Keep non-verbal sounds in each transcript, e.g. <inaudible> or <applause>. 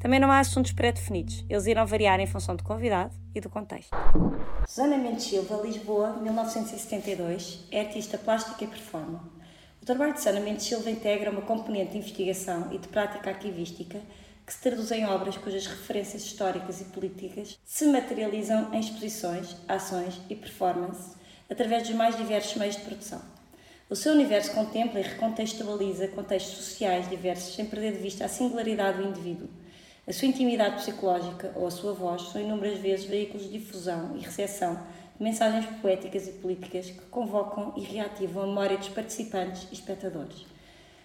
Também não há assuntos pré-definidos, eles irão variar em função do convidado e do contexto. Susana Mendes Silva, Lisboa, 1972, é artista plástica e performer. O trabalho de Susana Mendes Silva integra uma componente de investigação e de prática arquivística que se traduz em obras cujas referências históricas e políticas se materializam em exposições, ações e performances através dos mais diversos meios de produção. O seu universo contempla e recontextualiza contextos sociais diversos sem perder de vista a singularidade do indivíduo a sua intimidade psicológica ou a sua voz são inúmeras vezes veículos de difusão e recepção de mensagens poéticas e políticas que convocam e reativam a memória dos participantes e espectadores.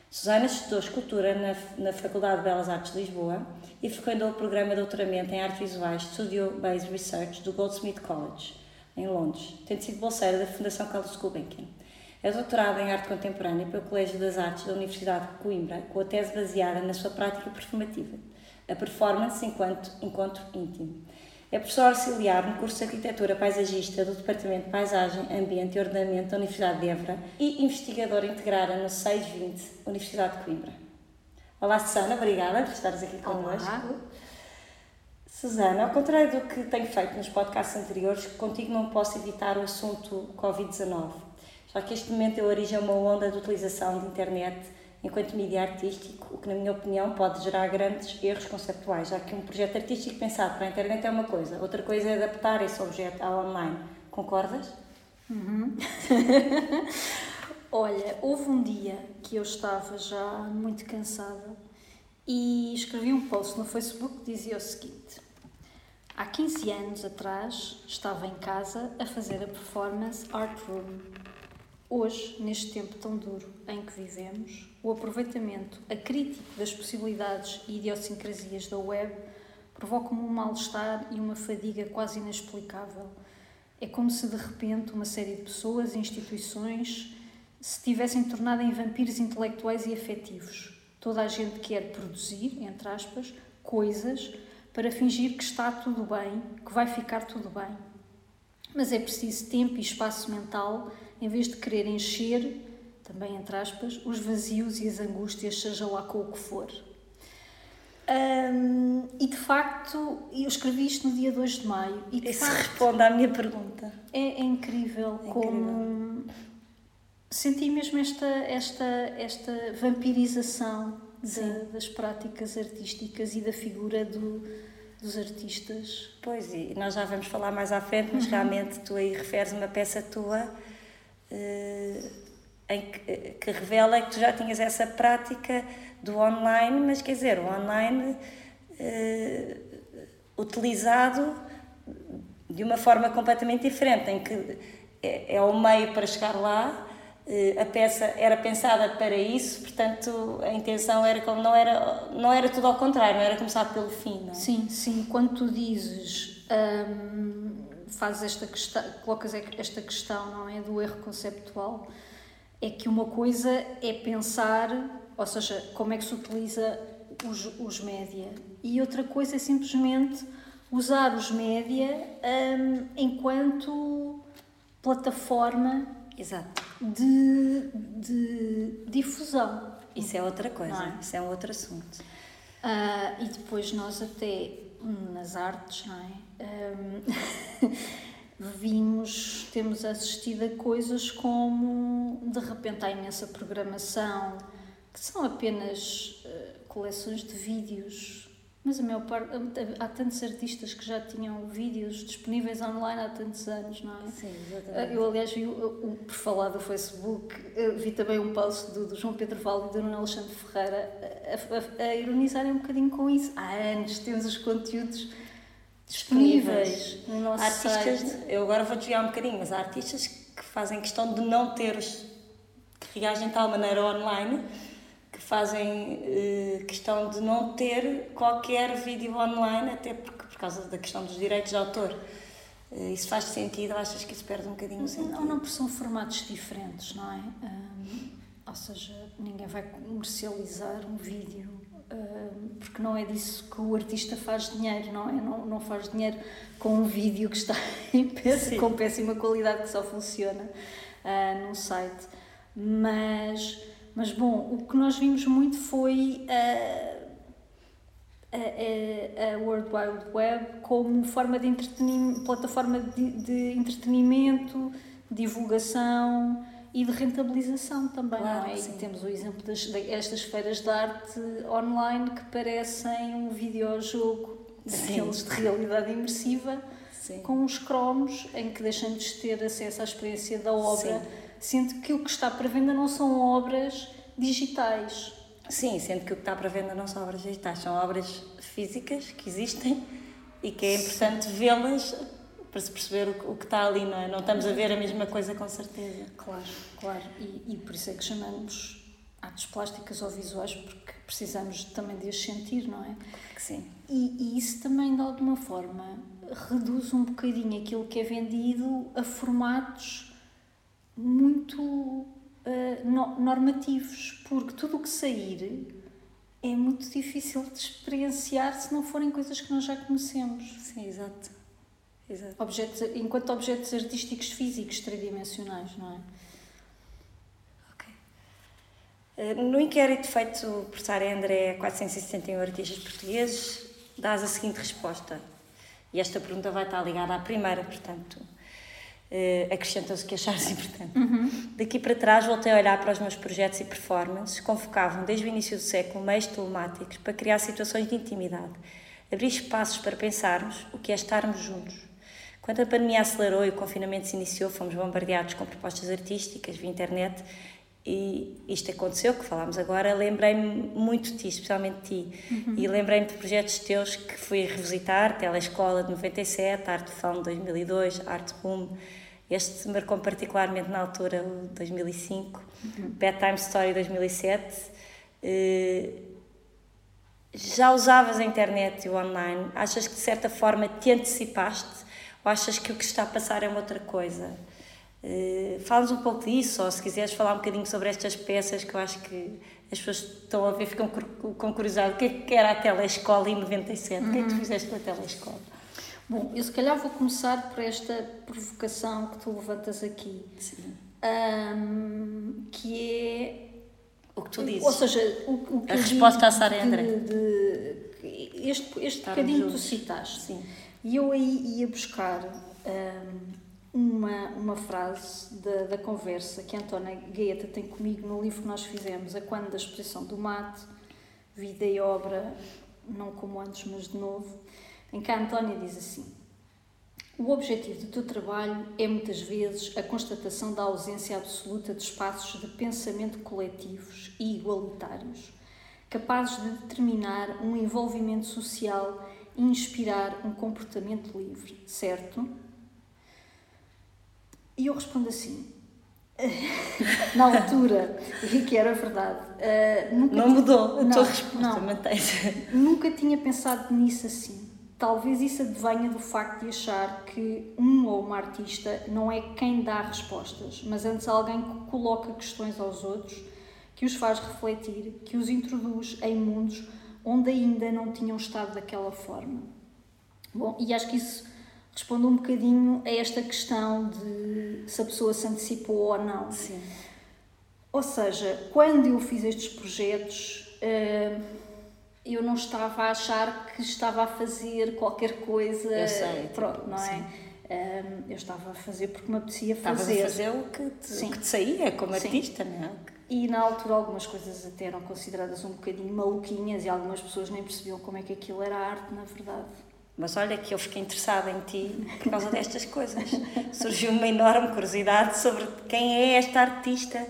Susana estudou escultura na, na Faculdade de Belas Artes de Lisboa e frequentou o programa de doutoramento em artes visuais Studio Based Research do Goldsmith College, em Londres, tendo sido bolseira da Fundação Carlos Gulbenkian. É doutorada em arte contemporânea pelo Colégio das Artes da Universidade de Coimbra, com a tese baseada na sua prática performativa a performance enquanto encontro íntimo. É professor auxiliar no curso de Arquitetura Paisagista do Departamento de Paisagem, Ambiente e Ordenamento da Universidade de Évora e investigadora integrada no 620 Universidade de Coimbra. Olá, Susana, obrigada por estares aqui connosco. Susana, ao contrário do que tenho feito nos podcasts anteriores, contigo não posso evitar o assunto Covid-19, já que este momento deu origem a uma onda de utilização de internet enquanto mídia artístico, o que, na minha opinião, pode gerar grandes erros conceptuais, já que um projeto artístico pensado para a internet é uma coisa, outra coisa é adaptar esse objeto ao online. Concordas? Uhum. <laughs> Olha, houve um dia que eu estava já muito cansada e escrevi um post no Facebook que dizia o seguinte: Há 15 anos atrás estava em casa a fazer a performance Art Room Hoje, neste tempo tão duro em que vivemos, o aproveitamento acrítico das possibilidades e idiosincrasias da web provoca-me um mal-estar e uma fadiga quase inexplicável. É como se de repente uma série de pessoas e instituições se tivessem tornado em vampiros intelectuais e afetivos. Toda a gente quer produzir, entre aspas, coisas para fingir que está tudo bem, que vai ficar tudo bem. Mas é preciso tempo e espaço mental em vez de querer encher, também entre aspas, os vazios e as angústias, seja lá com o que for. Um, e de facto, eu escrevi isto no dia 2 de maio. E de Isso facto, responde à minha pergunta. É, é incrível é como incrível. senti mesmo esta, esta, esta vampirização de, das práticas artísticas e da figura do, dos artistas. Pois, e nós já vamos falar mais à frente, mas uhum. realmente tu aí referes uma peça tua uh, que, que, revela que tu já tinhas essa prática do online, mas quer dizer, o online uh, utilizado de uma forma completamente diferente, em que é, é o meio para chegar lá, uh, a peça era pensada para isso, portanto a intenção era como não era não era tudo ao contrário, não era começar pelo fim, não é? Sim, sim. Quando tu dizes hum, fazes esta questão, colocas esta questão, não é, do erro conceptual, é que uma coisa é pensar, ou seja, como é que se utiliza os, os média, e outra coisa é simplesmente usar os média um, enquanto plataforma Exato. De, de difusão. Isso é outra coisa, é? isso é um outro assunto. Uh, e depois nós até nas artes, não é? um, <laughs> vimos, temos assistido a coisas como de repente há imensa programação, que são apenas uh, coleções de vídeos, mas a maior parte, há tantos artistas que já tinham vídeos disponíveis online há tantos anos, não é? Sim, exatamente. Eu, aliás, vi, por falar do Facebook, vi também um post do, do João Pedro Valde e do Nuno Alexandre Ferreira a, a, a ironizarem um bocadinho com isso. Há anos temos os conteúdos disponíveis no nosso artistas, site. Eu agora vou desviar um bocadinho, mas há artistas que fazem questão de não ter os que reagem de tal maneira online que fazem uh, questão de não ter qualquer vídeo online, até porque por causa da questão dos direitos de autor. Uh, isso faz sentido ou achas que isso perde um bocadinho o sentido? Não, não, porque são formatos diferentes, não é? Um, ou seja, ninguém vai comercializar um vídeo porque não é disso que o artista faz dinheiro, não é? Não, não faz dinheiro com um vídeo que está <laughs> péssima, com péssima qualidade que só funciona uh, num site. Mas, mas bom, o que nós vimos muito foi uh, a, a, a World Wide Web como forma de entretenimento, plataforma de, de entretenimento, divulgação e de rentabilização também, claro, não é? Sim. E temos o exemplo das, destas feiras de arte online que parecem um videojogo daqueles de realidade imersiva sim. com uns cromos em que deixamos de ter acesso à experiência da obra, sim. sendo que o que está para venda não são obras digitais. Sim, sendo que o que está para venda não são obras digitais, são obras físicas que existem e que é importante vê-las para se perceber o, que está ali, não é? Não estamos a ver a mesma coisa com certeza. Claro, claro. E, e por isso é que chamamos artes plásticas ou visuais, porque precisamos também de as sentir, não é? Que sim. E, e isso também, de alguma forma, reduz um bocadinho aquilo que é vendido a formatos muito uh, no, normativos, porque tudo o que sair é muito difícil de experienciar se não forem coisas que nós já conhecemos. Sim, exato. Exato. Objetos, enquanto objetos artísticos físicos tridimensionais, não é? Ok. Eh, no inquérito feito por Sara André a 461 artistas portugueses, dás a seguinte resposta. E esta pergunta vai estar ligada à primeira, portanto, uh, acrescentam-se que achares <laughs> importante. Uhum. Daqui para trás voltei a olhar para os meus projetos e performances convocavam desde o início do século meios telemáticos para criar situações de intimidade, abrir espaços para pensarmos o que é estarmos juntos quando a pandemia acelerou e o confinamento se iniciou, fomos bombardeados com propostas artísticas via internet e isto aconteceu, que falámos agora, lembrei-me muito de ti, especialmente de ti. Uhum. E lembrei-me de projetos teus que fui revisitar, Telescola de 97, Arte Fão de 2002, Arte Room. Este marcou particularmente na altura, o 2005. Uhum. Bedtime Story 2007. Uh, já usavas a internet e o online? Achas que de certa forma te antecipaste ou achas que o que está a passar é uma outra coisa? Uh, Fala-nos um pouco disso, ou se quiseres falar um bocadinho sobre estas peças que eu acho que as pessoas estão a ver, ficam com curiosidade. O que é que era a telescola em 97? Uhum. O que é que tu uhum. fizeste com a telescola? Bom, eu se calhar vou começar por esta provocação que tu levantas aqui. Sim. Um, que é. O que tu dizes. Ou seja, o, o a resposta à Sara André. De, de, este este bocadinho que tu citaste. Sim e eu aí ia buscar um, uma, uma frase da, da conversa que a Gaeta tem comigo no livro que nós fizemos, A Quando da Exposição do Mate, Vida e Obra, não como antes, mas de novo, em que a Antónia diz assim: O objetivo do teu trabalho é muitas vezes a constatação da ausência absoluta de espaços de pensamento coletivos e igualitários, capazes de determinar um envolvimento social inspirar um comportamento livre, certo? E eu respondo assim, <laughs> na altura, e que era verdade. Uh, nunca não mudou a tua resposta, mantém-se. <laughs> Nunca tinha pensado nisso assim. Talvez isso advenha do facto de achar que um ou uma artista não é quem dá respostas, mas antes alguém que coloca questões aos outros, que os faz refletir, que os introduz em mundos onde ainda não tinham estado daquela forma. Bom, e acho que isso responde um bocadinho a esta questão de se a pessoa se antecipou ou não. Sim. Ou seja, quando eu fiz estes projetos, eh, eu não estava a achar que estava a fazer qualquer coisa. Eu sei, pronto, tipo, não é? Sim. Eh, eu estava a fazer porque me apetecia fazer. Estavas a fazer o que te, o que te saía como sim. artista, não é? E na altura algumas coisas até eram consideradas um bocadinho maluquinhas e algumas pessoas nem percebiam como é que aquilo era arte, na verdade. Mas olha que eu fiquei interessada em ti por causa destas coisas. Surgiu uma enorme curiosidade sobre quem é esta artista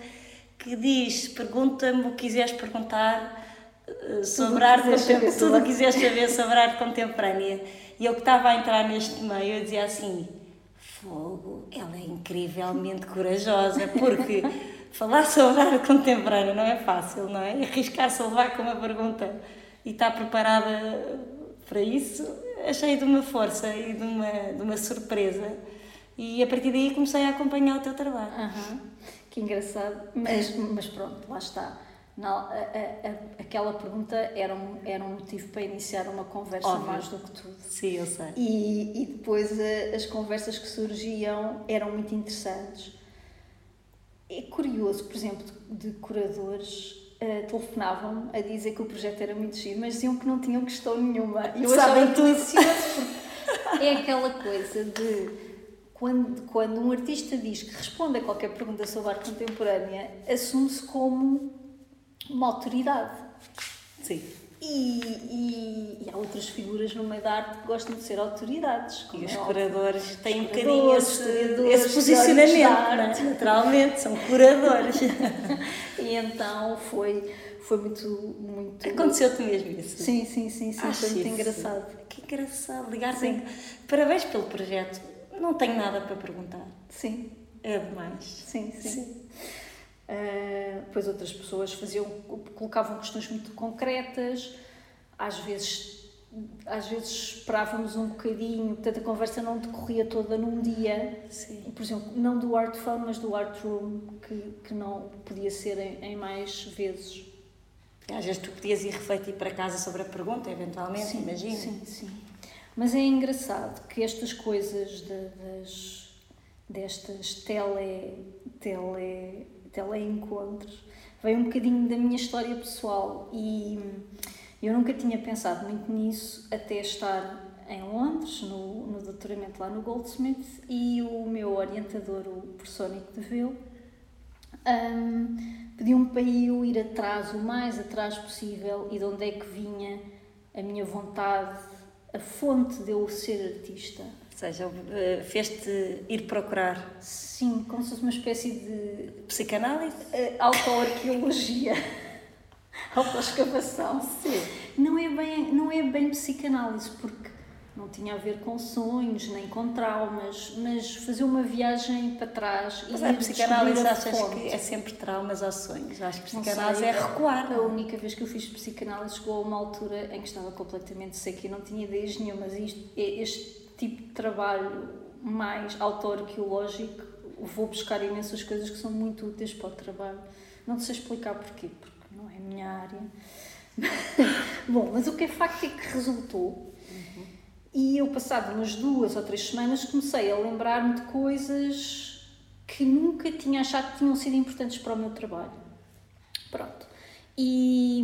que diz: pergunta-me o que quiseres perguntar eh, sobre tudo arte contemporânea, tudo o que quiseres saber sobre arte contemporânea. E eu que estava a entrar neste meio, eu dizia assim: fogo, ela é incrivelmente corajosa, porque falar sobre arte contemporânea não é fácil, não é? Arriscar-se a levar com uma pergunta e estar preparada para isso achei de uma força e de uma, de uma surpresa. E a partir daí comecei a acompanhar o teu trabalho. Uhum. Que engraçado. Mas, mas pronto, lá está. Não, a, a, aquela pergunta era um, era um motivo para iniciar uma conversa Óbvio. mais do que tudo. Sim, eu sei. E, e depois a, as conversas que surgiam eram muito interessantes. É curioso, por exemplo, de, curadores uh, telefonavam a dizer que o projeto era muito giro, mas diziam que não tinham questão nenhuma. E eu Sabem achava tudo. delicioso porque <laughs> é aquela coisa de quando, quando um artista diz que responde a qualquer pergunta sobre arte contemporânea, assume-se como uma autoridade. Sim. E, e, e há outras figuras no meio da arte que gostam de ser autoridades. como E os é curadores têm um bocadinho esse, esse posicionamento, não arte. <laughs> naturalmente, são curadores. <laughs> E então foi, foi muito, muito. Aconteceu-te mesmo isso? Sim, sim, sim, sim, Acho foi muito isso. engraçado. Que engraçado, ligar Sim. Parabéns pelo projeto. Não tenho nada para perguntar. Sim, É demais. sim, sim. Ah, depois outras pessoas faziam, colocavam questões muito concretas, às vezes, às vezes esperávamos um bocadinho, portanto a conversa não decorria toda num dia. Sim. Por exemplo, não do Art Fun, mas do Art Room, que, que não podia ser em, em mais vezes. Às vezes tu podias ir refletir para casa sobre a pergunta, eventualmente, imagino. Sim, sim. Mas é engraçado que estas coisas de- das, destas tele, tele, teleencontros vêm um bocadinho da minha história pessoal e eu nunca tinha pensado muito nisso até estar em Londres, no, no doutoramento lá no Goldsmith, e o meu orientador, o professor Nico de Vil, Hum, pediu-me para eu ir atrás, o mais atrás possível, e de onde é que vinha a minha vontade, a fonte de eu ser artista. Ou seja, eh, fez-te ir procurar Sim, como se fosse uma espécie de psicanálise? eh, autoarqueologia, <laughs> autoescavação. Sim. Não é, bem, não é bem psicanálise, porque não tinha a ver com sonhos, nem com traumas, mas fazer uma viagem para trás Mas e a ir psicanálise a achas fonte. que é sempre traumas ou sonhos? Acho que psicanálise sei, é recuar. A única vez que eu fiz psicanálise chegou a uma altura em que estava completamente seca e não tinha ideias nenhumas. Isto, é este tipo de trabalho mais autoarqueológico, vou buscar imensas coisas que são muito úteis para o trabalho. Não sei explicar porquê, porque não é a minha área. <laughs> Bom, mas o que é facto é que resultou. E eu, passado umas duas ou três semanas, comecei a lembrar-me de coisas que nunca tinha achado que tinham sido importantes para o meu trabalho. Pronto. E,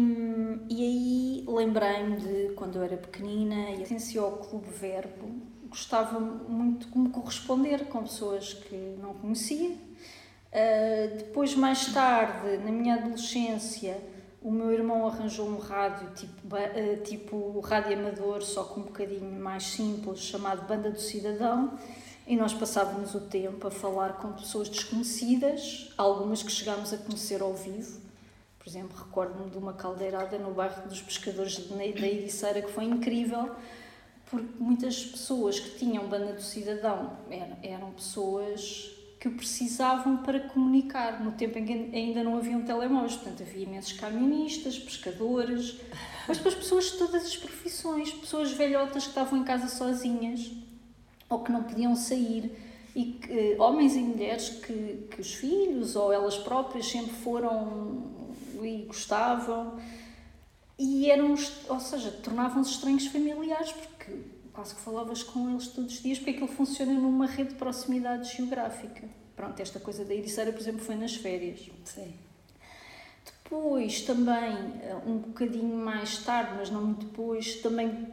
e aí lembrei-me de quando eu era pequenina e pertencia ao Clube Verbo, gostava muito de me corresponder com pessoas que não conhecia. Uh, depois, mais tarde, na minha adolescência, o meu irmão arranjou um rádio tipo, uh, tipo rádio amador, só com um bocadinho mais simples, chamado Banda do Cidadão, e nós passávamos o tempo a falar com pessoas desconhecidas, algumas que chegámos a conhecer ao vivo. Por exemplo, recordo-me de uma caldeirada no bairro dos Pescadores da Ericeira que foi incrível, porque muitas pessoas que tinham Banda do Cidadão eram, eram pessoas que precisavam para comunicar, no tempo em que ainda não haviam telemóveis. Portanto, havia imensos camionistas, pescadores, mas depois pessoas de todas as profissões, pessoas velhotas que estavam em casa sozinhas ou que não podiam sair e que, eh, homens e mulheres que, que os filhos ou elas próprias sempre foram e gostavam e eram, ou seja, tornavam-se estranhos familiares porque quase que falavas com eles todos os dias porque aquilo funciona numa rede de proximidade geográfica. Pronto, esta coisa da Ericeira, por exemplo, foi nas férias. Sim. Depois também, eh, um bocadinho mais tarde, mas não muito depois, também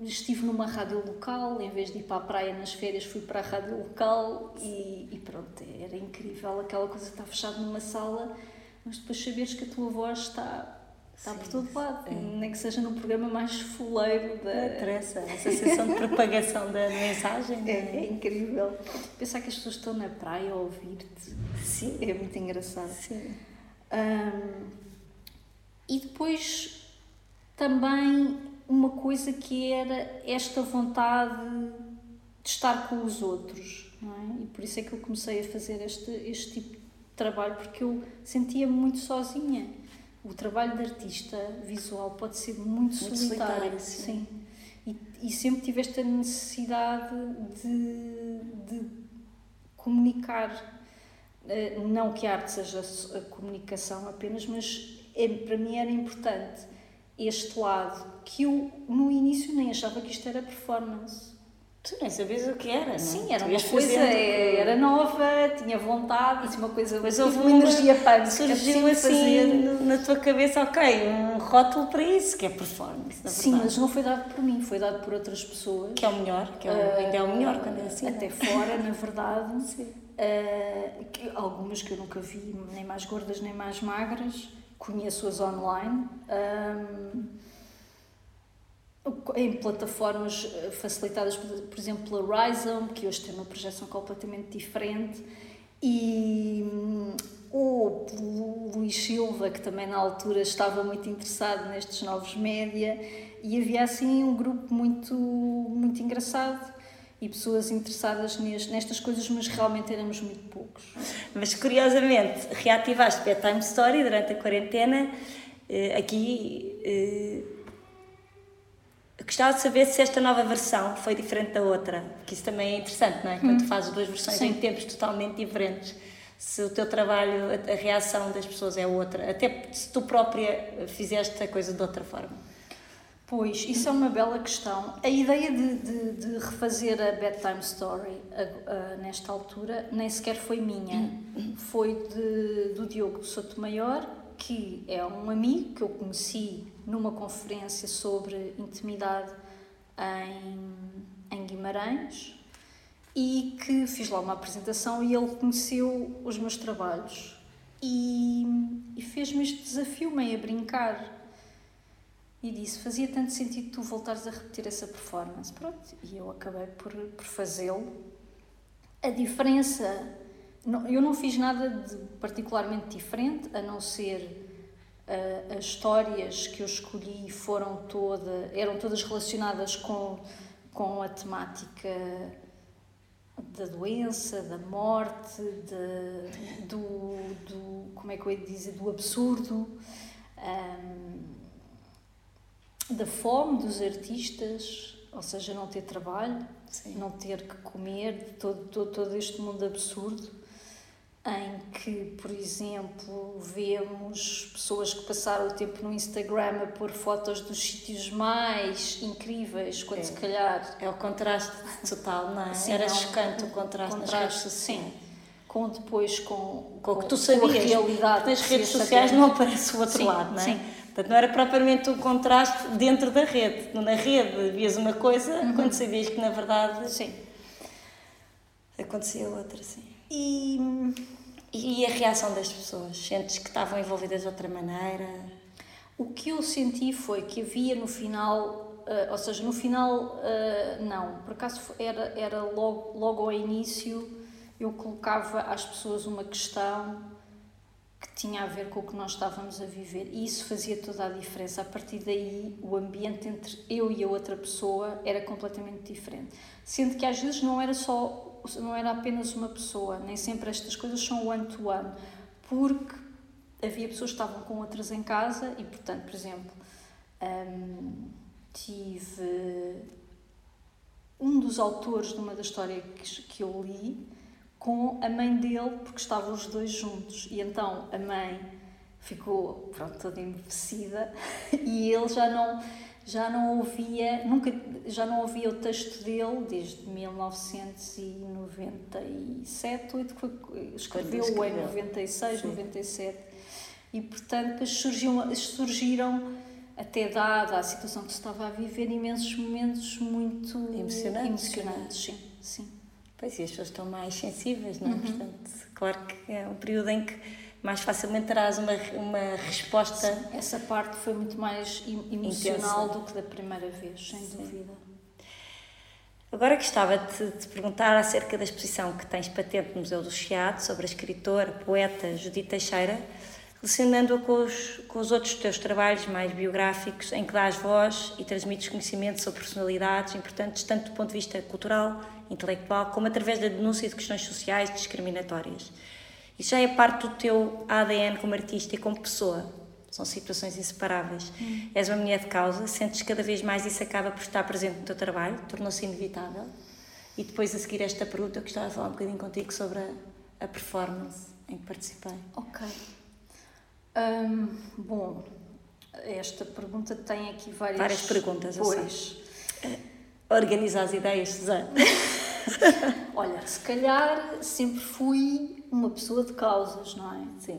estive numa rádio local, em vez de ir para a praia nas férias, fui para a rádio local e, e pronto, era incrível aquela coisa de estar fechado numa sala, mas depois saberes que a tua voz está, está por todo lado, sim. nem que seja num programa mais fuleiro da, interessa. Essa sensação de propagação da mensagem. é, é? é incrível. Pensar que as pessoas estão na praia a ouvir-te Sim. é muito engraçado. Sim. Hum, e depois também uma coisa que era esta vontade de estar com os outros, é? E por isso é que eu comecei a fazer este, este tipo de trabalho, porque eu sentia-me muito sozinha. O trabalho de artista visual pode ser muito, Muito solitário, solitário, sim. sim. E, e sempre tive esta necessidade de, de comunicar. Não que a arte seja a comunicação apenas, mas é, para mim era importante este lado que eu no início nem achava que isto era performance. Tu nem sabias o que era, não? Sim, era uma coisa, é, era nova, tinha vontade, tinha uma coisa, mas houve uma energia punk. Surgiu assim na tua cabeça, ok, um rótulo para isso, que é performance, Sim, mas não foi dado por mim, foi dado por outras pessoas. Que é o melhor, que é o, uh, ainda é o melhor quando é assim. Até fora, na verdade. <laughs> Sim. Uh, que, algumas que eu nunca vi, nem mais gordas nem mais magras, conheço-as online. Um, em plataformas eh, facilitadas, por exemplo, pela Rhizome, que hoje tem uma projeção completamente diferente, e hum, o Luís Silva, que também na altura estava muito interessado nestes novos média, e havia assim um grupo muito, muito engraçado e pessoas interessadas nestas coisas, mas realmente éramos muito poucos. Mas curiosamente, reativaste Bedtime Story durante a quarentena, eh, aqui eh, Gostava de saber se esta nova versão foi diferente da outra, que isso também é interessante, não é? Quando hum. fazes duas versões Sim. em tempos totalmente diferentes, se o teu trabalho, a, a, reação das pessoas é outra, até se tu própria fizeste a coisa de outra forma. Pois, isso é uma bela questão. A ideia de, de, de refazer a Bedtime Story a, a, nesta altura nem sequer foi minha. Foi de, do Diogo Sotomayor, que é um amigo que eu conheci numa conferência sobre intimidade em, em Guimarães e que fiz lá uma apresentação e ele conheceu os meus trabalhos. E, e fez-me este desafio meio a brincar. E disse fazia tanto sentido tu voltares a repetir essa performance. Pronto e eu acabei por, por fazê-lo. A diferença eu não fiz nada de particularmente diferente a não ser Uh, as histórias que eu escolhi foram todas eram todas relacionadas com com a temática da doença da morte de, do, do como é que eu ia dizer do absurdo um, da fome dos artistas ou seja não ter trabalho Sim. não ter que comer todo, todo todo este mundo absurdo em que, por exemplo, vemos pessoas que passaram o tempo no Instagram a pôr fotos dos sítios mais incríveis, quando é. se calhar. É o contraste total, não é? Sim, Era não, chocante o contraste, contraste nas redes sociais. Sim. Com depois com, com, o que tu sabias, a realidade. Nas redes sociais não aparece o outro sim, lado, não é? Sim. Portanto, não era propriamente um contraste dentro da rede. Na rede vias uma coisa, uhum. quando sabias que na verdade. Sim. Acontecia outra, sim. E, e a reação das pessoas? Sentes que estavam envolvidas de outra maneira? O que eu senti foi que havia no final, uh, ou seja, no final, uh, não, por acaso era, era logo, logo ao início, eu colocava às pessoas uma questão que tinha a ver com o que nós estávamos a viver e isso fazia toda a diferença. A partir daí, o ambiente entre eu e a outra pessoa era completamente diferente. Sendo que às vezes não era só não era apenas uma pessoa, nem sempre estas coisas são one-to-one, -one, porque havia pessoas que estavam com outras em casa e, portanto, por exemplo, um, tive um dos autores de uma das histórias que, que eu li com a mãe dele, porque estavam os dois juntos, e então a mãe ficou pronto, toda embevecida <laughs> e ele já não já não ouvia, nunca, já não ouvia o texto dele desde 1997, escreveu em 96, Sim. 97, e portanto surgiam, surgiram até dada a situação que se estava a viver, imensos momentos muito emocionantes, emocionantes sim, sim. Pois, e as pessoas estão mais sensíveis, não é? Uhum. Portanto, claro que é um período em que mais facilmente terás uma, uma resposta. Sim, essa parte foi muito mais emocional intensa. do que da primeira vez, sem Sim. dúvida. Agora gostava de te perguntar acerca da exposição que tens patente no Museu do Chiado sobre a escritora, poeta Judith Teixeira, relacionando-a com os, com os outros teus trabalhos mais biográficos, em que dás voz e transmites conhecimento sobre personalidades importantes, tanto do ponto de vista cultural, intelectual, como através da denúncia de questões sociais discriminatórias. Isso já é parte do teu ADN como artista e como pessoa. são situações inseparáveis. Hum. És uma mulher de causa, sentes cada vez mais isso acaba por estar presente no teu trabalho, tornou-se inevitável. E depois a seguir esta pergunta, eu gostava de falar um bocadinho contigo sobre a, a performance em que participei. Ok. Um, bom, esta pergunta tem aqui várias... Várias perguntas, pois. Organiza as ideias, Suzana. <laughs> <laughs> Olha, se calhar sempre fui uma pessoa de causas, não é? Sim.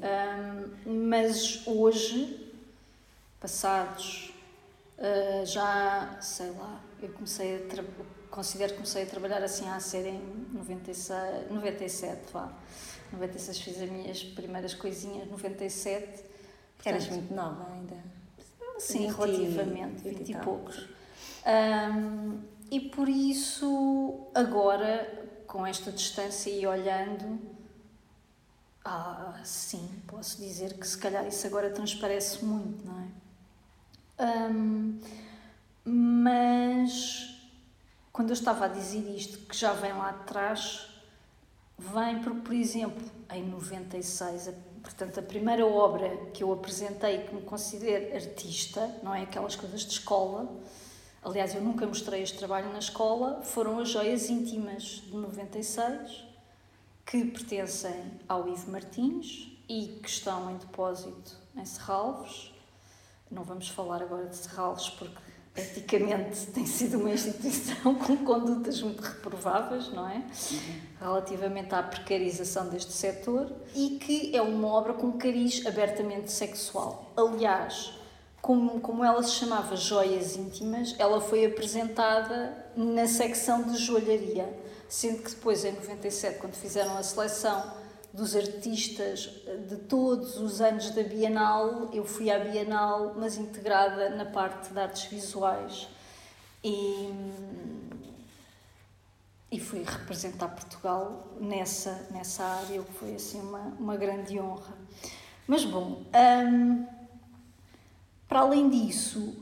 Um, mas hoje, passados uh, já, sei lá, eu comecei a considero que comecei a trabalhar assim a ser em 96, 97, vá. 96 fiz as minhas primeiras coisinhas, 97. Portanto, Eras muito nova ainda. Sim, 20, relativamente, 20, 20 e, poucos. Um, e por isso, agora, com esta distância e olhando, ah, sim, posso dizer que se calhar isso agora transparece muito, não é? Um, mas quando eu estava a dizer isto, que já vem lá atrás, vem porque, por exemplo, em 96, portanto, a primeira obra que eu apresentei que me considero artista, não é aquelas coisas de escola, aliás, eu nunca mostrei este trabalho na escola, foram as Joias Íntimas de 96, que pertencem ao Ivo Martins e que estão em depósito em Serralves. Não vamos falar agora de Serralves porque eticamente <laughs> tem sido uma instituição <laughs> com condutas muito reprováveis, não é? Relativamente à precarização deste setor e que é uma obra com cariz abertamente sexual. Aliás, como, como ela se chamava Joias Íntimas, ela foi apresentada na secção de joalharia, sendo que depois, em 97, quando fizeram a seleção dos artistas de todos os anos da Bienal. Eu fui à Bienal, mas integrada na parte de artes visuais. E, e fui representar Portugal nessa, nessa área, o que foi assim uma, uma grande honra. Mas bom, hum, para além disso,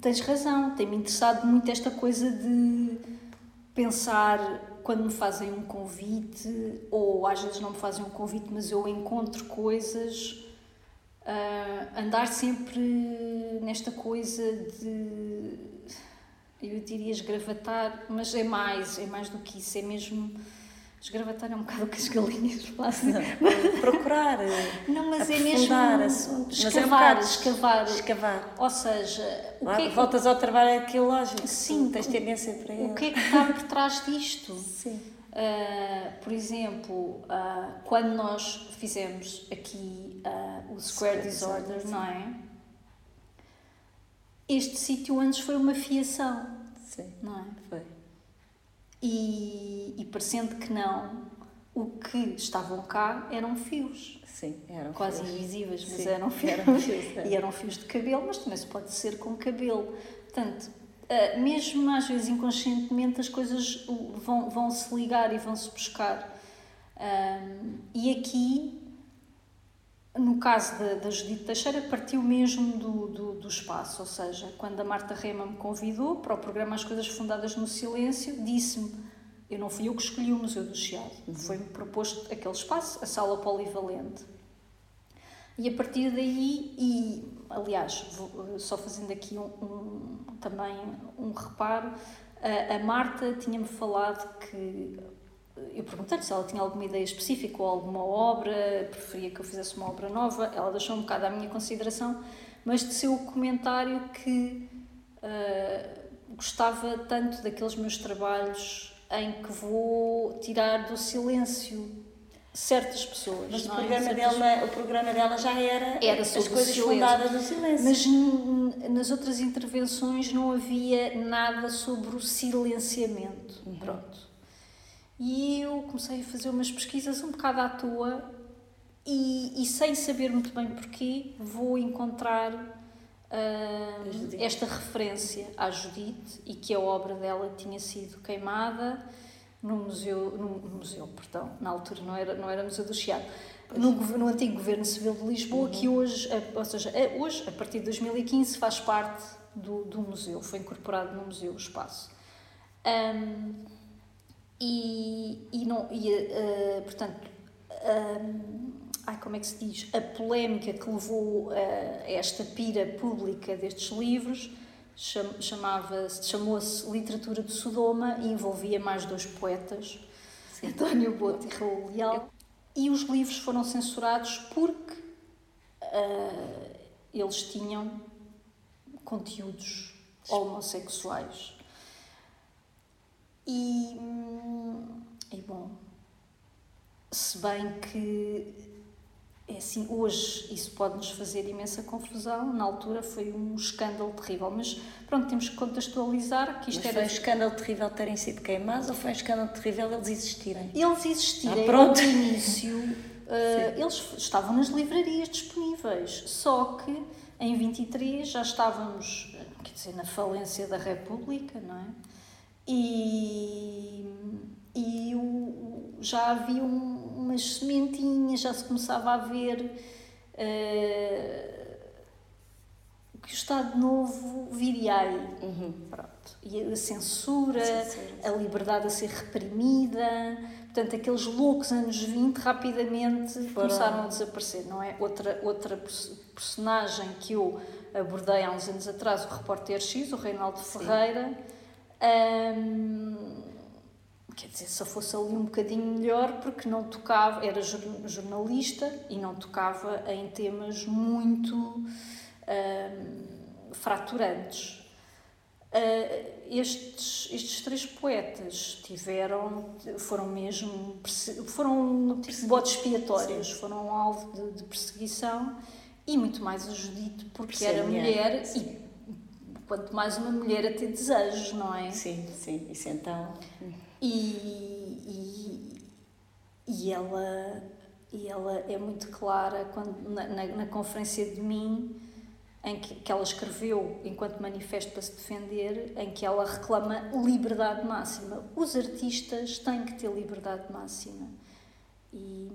tens razão, tem-me interessado muito esta coisa de pensar quando me fazem um convite, ou às vezes não me fazem um convite, mas eu encontro coisas, uh, andar sempre nesta coisa de. Eu diria esgravatar, mas é mais, é mais do que isso, é mesmo. Esgravatar é um bocado o que as galinhas <laughs> fazem. procurar. Não, mas é mesmo. Assunto. Escavar, é um escavar. Escavar. Ou seja, o que é que... voltas ao trabalho arqueológico. Sim. Tens tendência para ele. O que é que está por trás disto? Sim. Uh, por exemplo, uh, quando nós fizemos aqui uh, o Square, Square Disorder, não é? Este sítio antes foi uma fiação. Sim. Não é? Foi. E, e parecendo que não, o que estavam cá eram fios. Sim, eram Quase fios. invisíveis, mas Sim, eram fios. Eram fios e eram fios de cabelo, mas também se pode ser com cabelo. Portanto, uh, mesmo às vezes inconscientemente as coisas vão, vão se ligar e vão se buscar. E aqui, no caso da, Judite Teixeira, partiu mesmo do, do, do, espaço, ou seja, quando a Marta Rema me convidou para o programa As Coisas Fundadas no Silêncio, disse-me, eu não fui eu que escolhi o Museu do Chiado, uhum. foi-me proposto aquele espaço, a sala polivalente. E a partir daí, e aliás, vou, só fazendo aqui um, um, também um reparo, a, a Marta tinha-me falado que eu perguntei-lhe se ela tinha alguma ideia específica ou alguma obra, preferia que eu fizesse uma obra nova, ela deixou um bocado à minha consideração, mas de seu comentário que uh, gostava tanto daqueles meus trabalhos em que vou tirar do silêncio certas pessoas. Mas o, é? programa dela, o programa dela já era, era as coisas fundadas no silêncio. Mas nas outras intervenções não havia nada sobre o silenciamento. Uhum. Pronto. E eu comecei a fazer umas pesquisas um bocado à toa e, e sem saber muito bem porquê, vou encontrar uh, esta referência à Judite e que a obra dela tinha sido queimada no museu, no museu, perdão, na altura não era, não era Museu do Chiado, no, no, antigo Governo Civil de Lisboa, uhum. que hoje, ou seja, hoje, a partir de 2015, faz parte do, do museu, foi incorporado no museu o espaço. Um, e, e, não, e uh, portanto, um, ai, como é que se diz, a polémica que levou a esta pira pública destes livros chamava chamou-se Literatura de Sodoma e envolvia mais dois poetas, Sim. António Boto e Raul Leal. E os livros foram censurados porque uh, eles tinham conteúdos homossexuais. E, hum, e bom, se bem que é assim, hoje isso pode-nos fazer imensa confusão, na altura foi um escândalo terrível, mas pronto, temos que contextualizar que isto mas era... foi um escândalo terrível terem sido queimados ou foi um escândalo terrível eles existirem? Eles existirem, ah, pronto. no início, <laughs> uh, eles estavam nas livrarias disponíveis, só que em 23 já estávamos, quer dizer, na falência da República, não é? E, e o, já havia um, umas sementinhas, já se começava a ver uh, que o Estado Novo viria aí. Uhum. Pronto. E a censura, a liberdade a ser reprimida, portanto, aqueles loucos anos 20 rapidamente Foram. começaram a desaparecer, não é? Outra, outra personagem que eu abordei há uns anos atrás, o repórter X, o Reinaldo Sim. Ferreira. Um, quer dizer, se fosse ali um bocadinho melhor, porque não tocava, era jornalista e não tocava em temas muito um, fraturantes. Uh, estes, estes três poetas tiveram, foram mesmo, foram tipo botes expiatórios, Sim. foram alvo de, de, perseguição e muito mais a Judite, porque Sim, era mulher é. e quanto mais uma mulher a ter desejos, não é? Sim, sim, isso então. E, e, e, ela, e ela é muito clara quando, na, na, na conferência de mim, em que, que ela escreveu enquanto manifesto para se defender, em que ela reclama liberdade máxima. Os artistas têm que ter liberdade máxima. E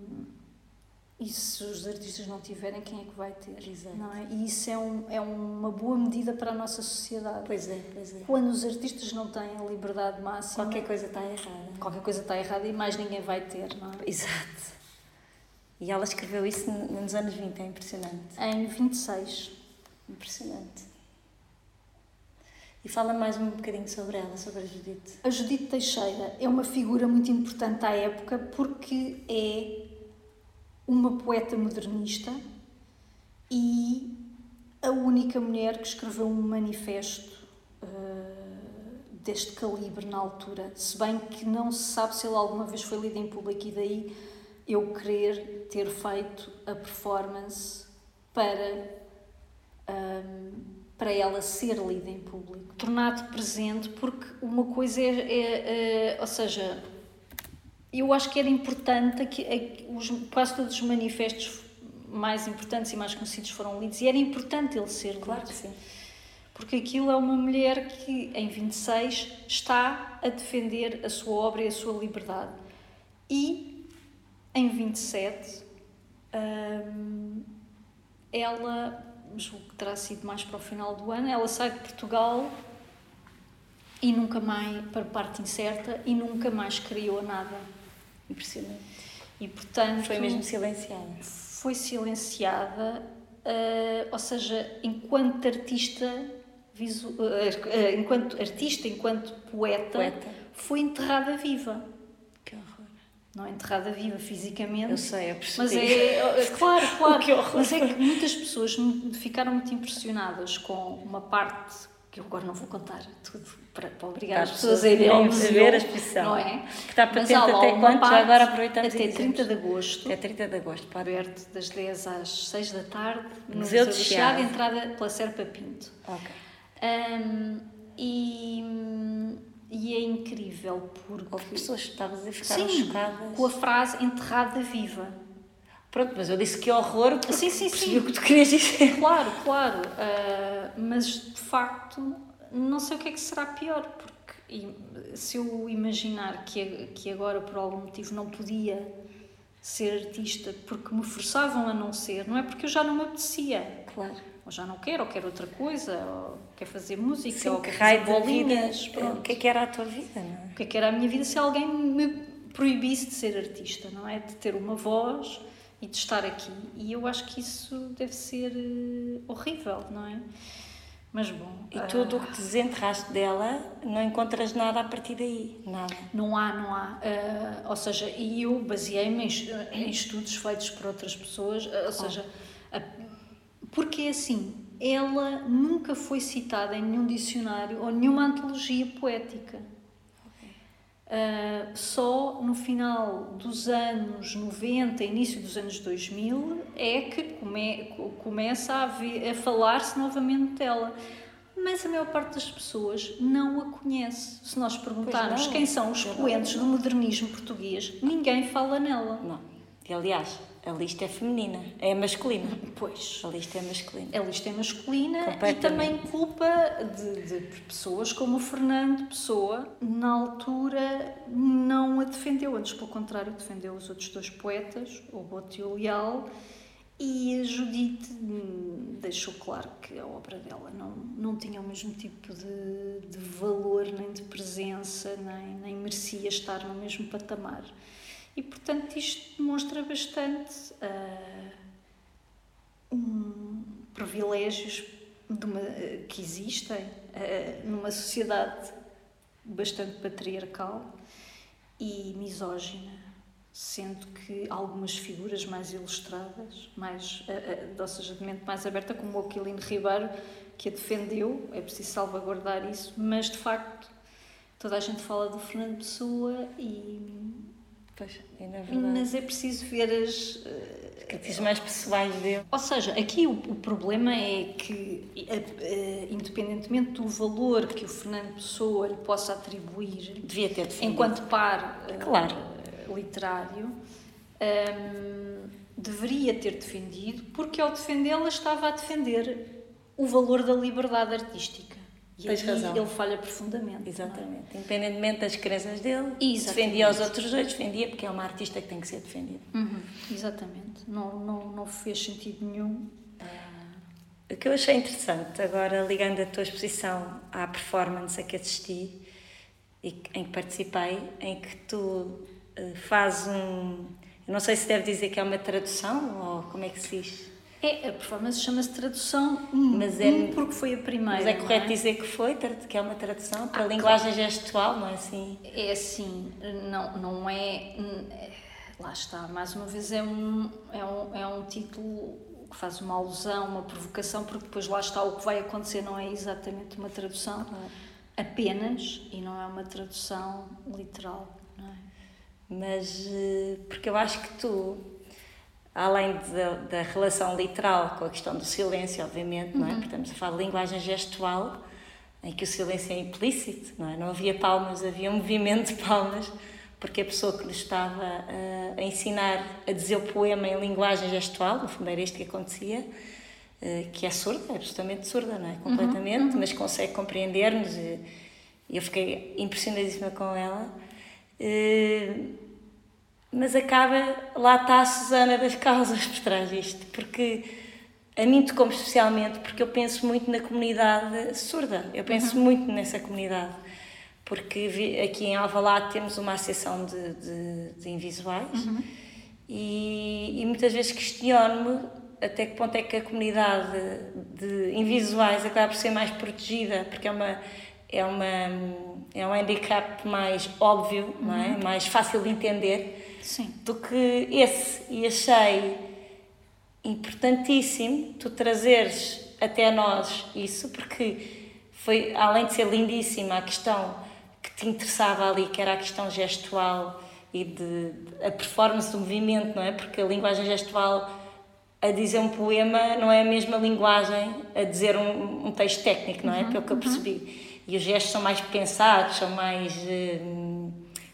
e se os artistas não tiverem, quem é que vai ter? Exato. Não é? E isso é, um, é uma boa medida para a nossa sociedade. Pois é, pois é. Quando os artistas não têm a liberdade máxima. Qualquer coisa está errada. Qualquer coisa está errada e mais ninguém vai ter, não é? Exato. E ela escreveu isso nos anos 20, é impressionante. Em 26. Impressionante. E fala mais um bocadinho sobre ela, sobre a Judite. A Judite Teixeira é uma figura muito importante à época porque é uma poeta modernista e a única mulher que escreveu um manifesto uh, deste calibre na altura. Se bem que não se sabe se ele alguma vez foi lido em público, e daí eu querer ter feito a performance para. Um, ehm, para ela ser lida em público, tornado presente, porque uma coisa é, é, é ou seja, eu acho que era importante que os, quase todos os manifestos mais importantes e mais conhecidos foram lidos e era importante ele ser lido. Claro que sim. Porque aquilo é uma mulher que, em 26, está a defender a sua obra e a sua liberdade. E, em 27, hum, ela, julgo que terá sido mais para o final do ano, ela sai de Portugal e nunca mais, para parte incerta, e nunca mais criou nada Impressionante. E portanto. Foi mesmo silenciada. Foi silenciada, uh, ou seja, enquanto artista, visu, uh, uh, enquanto artista, enquanto poeta, poeta, foi enterrada viva. Que horror. Não é enterrada viva fisicamente. Eu sei, eu percebi. Mas é, é claro, <laughs> claro. que horror. Mas é que muitas pessoas ficaram muito impressionadas com uma parte que eu agora não vou contar tudo para, para obrigar para as pessoas a irem ao museu, ver a exposição. Não é? Que está patente até quando? Já agora aproveitamos Até 30 de agosto. Até 30 de agosto, pode. Aberto das 10 às 6 da tarde, no Museu, de Chiado. entrada pela Serpa Pinto. Ok. Um, e, e é incrível porque... Houve pessoas que estavam a ficar chocadas. com a frase enterrada viva. Pronto, mas eu disse que horror porque sim, sim, percebi sim. o que tu querias dizer. Claro, claro. Uh, mas de facto não sei o que é que será pior, porque se eu imaginar que, que agora por algum motivo não podia ser artista porque me forçavam a não ser, não é porque eu já não me apetecia. Claro. Ou já não quero, ou quero outra coisa, ou quer fazer música, Sim, ou quer fazer bolinhas. Pronto. O que é que era a tua vida, não é? O que é que era a minha vida se alguém me proibisse de ser artista, não é? De ter uma voz e de estar aqui. E eu acho que isso deve ser uh, horrível, não é? Mas bom. E tudo o que te desenterraste dela, não encontras nada a partir daí? Nada. Não há, não há. Uh, ou seja, e eu baseei-me em, em, estudos feitos por outras pessoas, uh, ou seja, porque assim, ela nunca foi citada em nenhum dicionário ou nenhuma antologia poética. Uh, só no final dos anos 90, início dos anos 2000, é que come, começa a, a falar-se novamente dela. Mas a maior parte das pessoas não a conhece. Se nós perguntarmos quem são os poentes do modernismo português, ninguém fala nela. Não. E, aliás, a lista é feminina, é masculina. <laughs> Pois. A lista é masculina. A lista é masculina e também culpa de, de, pessoas como o Fernando Pessoa, na altura não a defendeu, antes pelo contrário, defendeu os outros dois poetas, o Boto e o Leal, e a Judite deixou claro que a obra dela não, não tinha o mesmo tipo de, de valor, nem de presença, nem, nem merecia estar no mesmo patamar. E, portanto, isto demonstra bastante uh, um, privilégios uma, que existem uh, numa sociedade bastante patriarcal e misógina, sendo que algumas figuras mais ilustradas, mais, ou seja, de mente mais aberta, como o Aquilino Ribeiro, que a defendeu, é preciso salvaguardar isso, mas de facto toda a gente fala do Fernando Pessoa e Pois, é Mas é preciso ver as. Características mais pessoais dele. Ou seja, aqui o, o problema é que, uh, independentemente do valor que o Fernando Pessoa lhe possa atribuir, devia ter defendido. enquanto par uh, claro. literário, um, ehm, deveria ter defendido, porque ao defendê-la estava a defender o valor da liberdade artística. E Tens razão. ele falha profundamente. É? Exatamente. É? Independentemente das crenças dele, Exatamente. defendia os outros dois, defendia porque é uma artista que tem que ser defendida. Uhum. Exatamente. Não, não, não fez sentido nenhum. O que eu achei interessante, agora ligando a tua exposição à performance a que assisti e em que participei, em que tu uh, fazes um. Eu não sei se deve dizer que é uma tradução ou como é que se diz é, a performance chama-se tradução 1, mas é, um porque foi a primeira. Mas é correto é? dizer que foi, que é uma tradução para ah, a linguagem claro. gestual, não é assim? É assim, não, não é. Lá está, mais uma vez é um, é um, é um título que faz uma alusão, uma provocação, porque depois lá está o que vai acontecer, não é exatamente uma tradução claro. apenas, e não é uma tradução literal, não é? Mas, eh, porque eu acho que tu além de, da relação literal com a questão do silêncio, obviamente, não é? Uhum. Portanto, a falar de linguagem gestual, em que o silêncio é implícito, não é? Não havia palmas, havia um movimento de palmas, porque a pessoa que lhe estava a, a ensinar a dizer o poema em linguagem gestual, no fundo era isto que acontecia, eh, que é surda, é absolutamente surda, não é? Completamente, uhum. Uhum. mas consegue compreender-nos e eu fiquei impressionadíssima com ela. Eh, mas acaba, lá está a Susana das causas por trás disto, porque a mim tocou-me especialmente porque eu penso muito na comunidade surda, eu penso uhum. muito nessa comunidade, porque aqui em Alvalade temos uma associação de, de, de invisuais uhum. e, e, muitas vezes questiono-me até que ponto é que a comunidade de invisuais acaba por ser mais protegida, porque é uma é uma é um handicap mais óbvio, uhum. não é? Uhum. mais fácil de entender Sim. do que esse. E achei importantíssimo tu trazeres até nós isso, porque foi, além de ser lindíssima a questão que te interessava ali, que era a questão gestual e de, de a performance do movimento, não é? Porque a linguagem gestual a dizer um poema não é a mesma linguagem a dizer um, um texto técnico, não é? Uhum, Pelo que eu uhum. percebi. Uhum. E os gestos são mais pensados, são mais. Uh,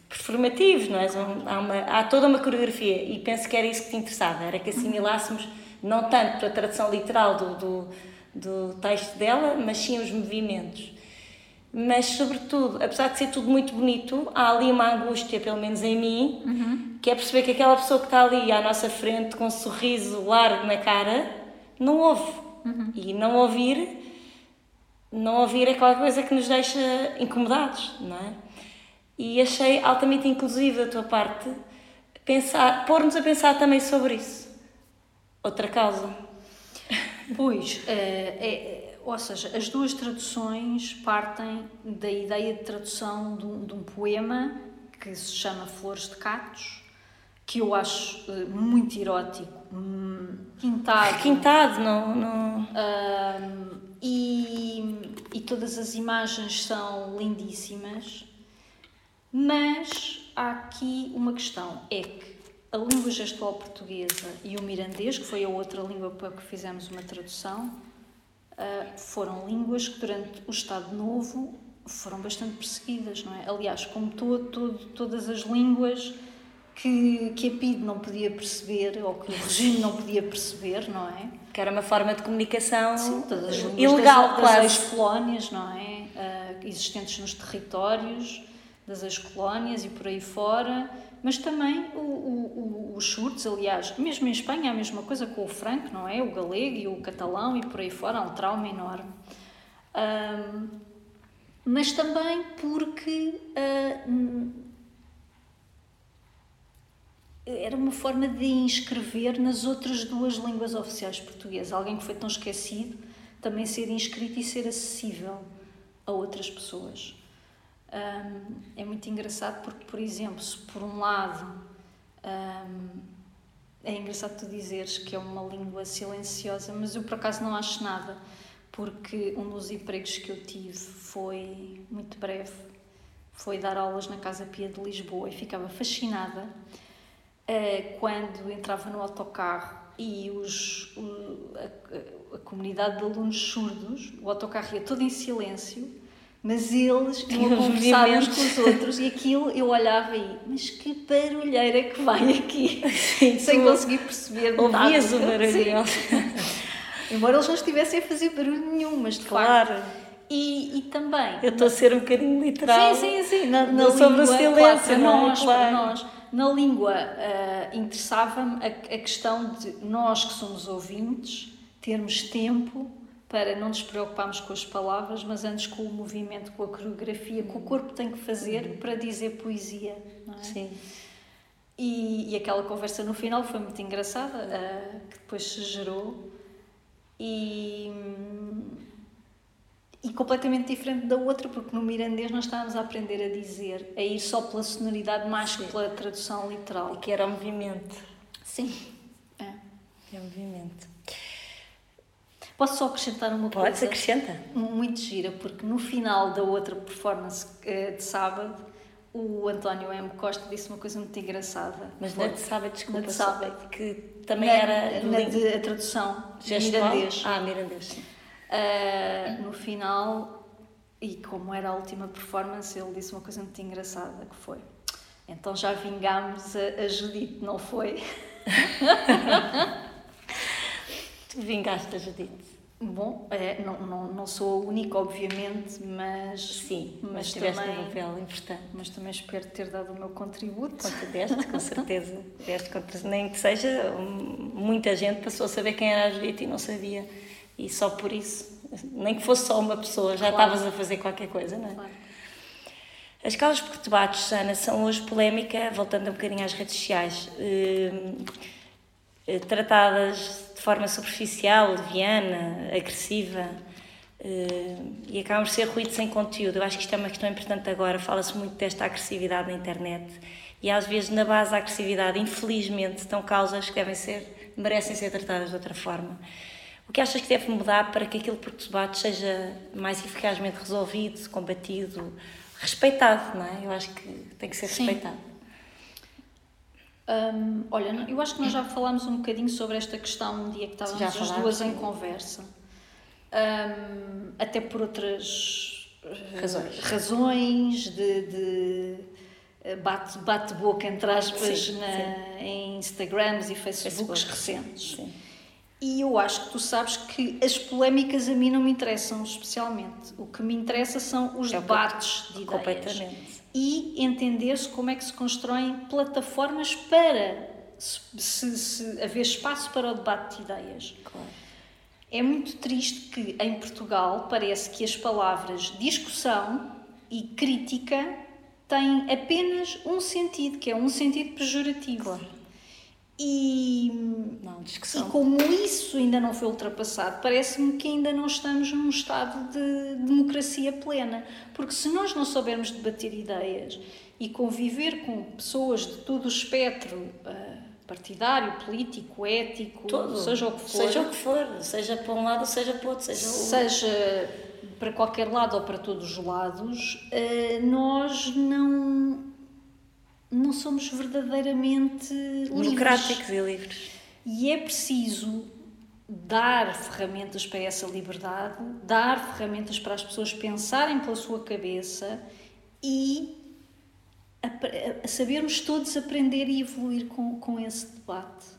performativos, não é? Há, uma, há toda uma coreografia e penso que era isso que te interessava, era que assimilássemos não tanto a tradução literal do, do, do texto dela, mas sim os movimentos. Mas, sobretudo, apesar de ser tudo muito bonito, há ali uma angústia, pelo menos em mim, uhum. que é perceber que aquela pessoa que está ali à nossa frente, com um sorriso largo na cara, não ouve. Uhum. E não ouvir, não ouvir é qualquer coisa que nos deixa incomodados, não é? E achei altamente inclusiva da tua parte pensar, pôr-nos a pensar também sobre isso. outra causa. Pois, é, é, ou seja, as duas traduções partem da ideia de tradução de um, de um poema que se chama Flores de Catos, que eu acho uh, muito erótico, hum, quintado. Quintado, não. não... Um, e, e todas as imagens são lindíssimas, mas há aqui uma questão: é que a língua gestual portuguesa e o mirandês, que foi a outra língua para que fizemos uma tradução, uh, foram línguas que durante o Estado Novo foram bastante perseguidas, não é? Aliás, como todo, todo, todas as línguas que, que a PID não podia perceber ou que o regime não podia perceber, não é? Que era uma forma de comunicação Sim, todas as línguas ilegal, das, das ex-colónias, não é? Uh, existentes nos territórios das ex-colónias e por aí fora, mas também o, o, o, os surdos, aliás, mesmo em Espanha, a mesma coisa com o franco, não é? O galego e o catalão e por aí fora, há um trauma enorme. Um, mas também porque uh, era uma forma de inscrever nas outras duas línguas oficiais portuguesas. Alguém que foi tão esquecido também ser inscrito e ser acessível a outras pessoas. Um, é muito engraçado porque, por exemplo, se por um lado um, é engraçado tu dizeres que é uma língua silenciosa, mas eu por acaso não acho nada, porque um dos empregos que eu tive foi muito breve, foi dar aulas na Casa Pia de Lisboa e ficava fascinada uh, quando entrava no autocarro e os, o, a, a comunidade de alunos surdos, o autocarro ia todo em silêncio mas eles iam conversar uns com os outros e aquilo eu olhava e, mas que barulheira que vai aqui, Sim, <laughs> sem conseguir perceber Ouvias o barulho. <laughs> Embora eles não estivessem a fazer barulho nenhum, mas de claro. facto. E, e também. Eu estou a ser um bocadinho literal. Sim, sim, sim. Na, na sobre língua, o silêncio, claro, para, é? nós, claro. nós. Na língua, uh, interessava-me a, a questão de nós que somos ouvintes termos tempo para não nos preocuparmos com as palavras, mas antes com o movimento, com a coreografia que o corpo tem que fazer uhum. para dizer poesia. É? Sim. E, e, aquela conversa no final foi muito engraçada, uh, que depois se gerou e, e completamente diferente da outra, porque no mirandês nós estávamos a aprender a dizer, a ir só pela sonoridade mais Sim. que pela tradução literal. E que era o movimento. Sim. É, é o movimento. Posso só acrescentar uma coisa? Pode, acrescenta. Muito gira, porque no final da outra performance eh, de sábado, o António M. Costa disse uma coisa muito engraçada. Mas na de sábado, desculpa. Na de sábado. Que também na, era... Na de a tradução. Gestual? Mirandês. Ah, mirandês, sim. Uh, no final, e como era a última performance, ele disse uma coisa muito engraçada, que foi... Então já vingámos a, a Judite, não foi? <laughs> vingaste a Judite. Bom, é, não, não, não sou a única, obviamente, mas. Sim, mas, mas tiveste também, um papel importante. Mas também espero ter dado o meu contributo. Conta deste, <laughs> com certeza. deste, nem que seja, muita gente passou a saber quem era a Judite e não sabia. E só por isso, nem que fosse só uma pessoa, já claro. estavas a fazer qualquer coisa, não é? Claro. As causas por que debates, Sana, são hoje polémica, voltando um bocadinho às redes sociais, eh, tratadas de forma superficial, leviana, agressiva, eh, e acabam por ser ruído sem conteúdo. Eu acho que isto é uma questão importante agora, fala-se muito desta agressividade na internet, e às vezes na base da agressividade, infelizmente, estão causas que devem ser, merecem ser tratadas de outra forma. O que achas que deve mudar para que aquilo por que debate seja mais eficazmente resolvido, combatido, respeitado, não é? Eu acho que tem que ser Sim. respeitado. Hum, olha, eu acho que nós já falámos um bocadinho sobre esta questão um dia que estávamos já as duas em conversa. Hum, até por outras razões, razões de, de bate-boca, bate entre aspas, sim, na, sim. em Instagrams e Facebooks Facebook. recentes. Sim. E eu acho que tu sabes que as polémicas a mim não me interessam especialmente. O que me interessa são os é debates de ideias. Completamente. E entender-se como é que se constroem plataformas para se, se, haver espaço para o debate de ideias. Claro. É muito triste que em Portugal parece que as palavras discussão e crítica têm apenas um sentido, que é um sentido pejorativo. Claro. E não. E como isso ainda não foi ultrapassado, parece-me que ainda não estamos num estado de democracia plena. Porque se nós não soubermos debater ideias e conviver com pessoas de todo o espectro uh, partidário, político, ético, Todo. seja o que for, Seja o que for, seja para um lado, seja para outro, seja, seja para qualquer lado ou para todos os lados, uh, nós não não somos verdadeiramente livres. democráticos e livres. E é preciso dar ferramentas para essa liberdade, dar ferramentas para as pessoas pensarem pela sua cabeça e a, a sabermos todos aprender e evoluir com, com esse debate.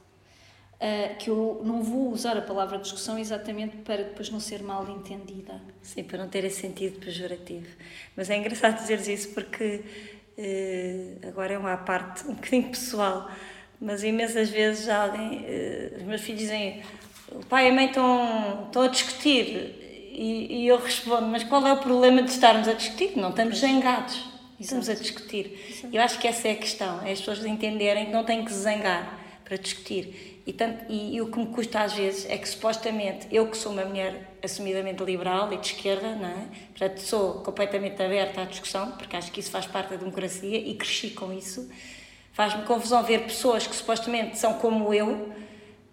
Uh, que eu não vou usar a palavra discussão exatamente para depois não ser mal entendida. Sim, para não ter esse sentido pejorativo. Mas é engraçado dizeres isso porque agora é uma parte um bocadinho pessoal, mas imensas vezes alguém, eh, os meus filhos dizem o pai e a mãe estão, estão a discutir e, e eu respondo, mas qual é o problema de estarmos a discutir? Não estamos zangados, estamos a discutir. Eu acho que essa é a questão, é as pessoas entenderem que não têm que zangar para discutir. E, tanto, e, e, o que me custa às vezes é que supostamente eu que sou uma mulher assumidamente liberal e de esquerda, não é? Portanto, sou completamente aberta à discussão, porque acho que isso faz parte da democracia e cresci com isso. Faz-me confusão ver pessoas que supostamente são como eu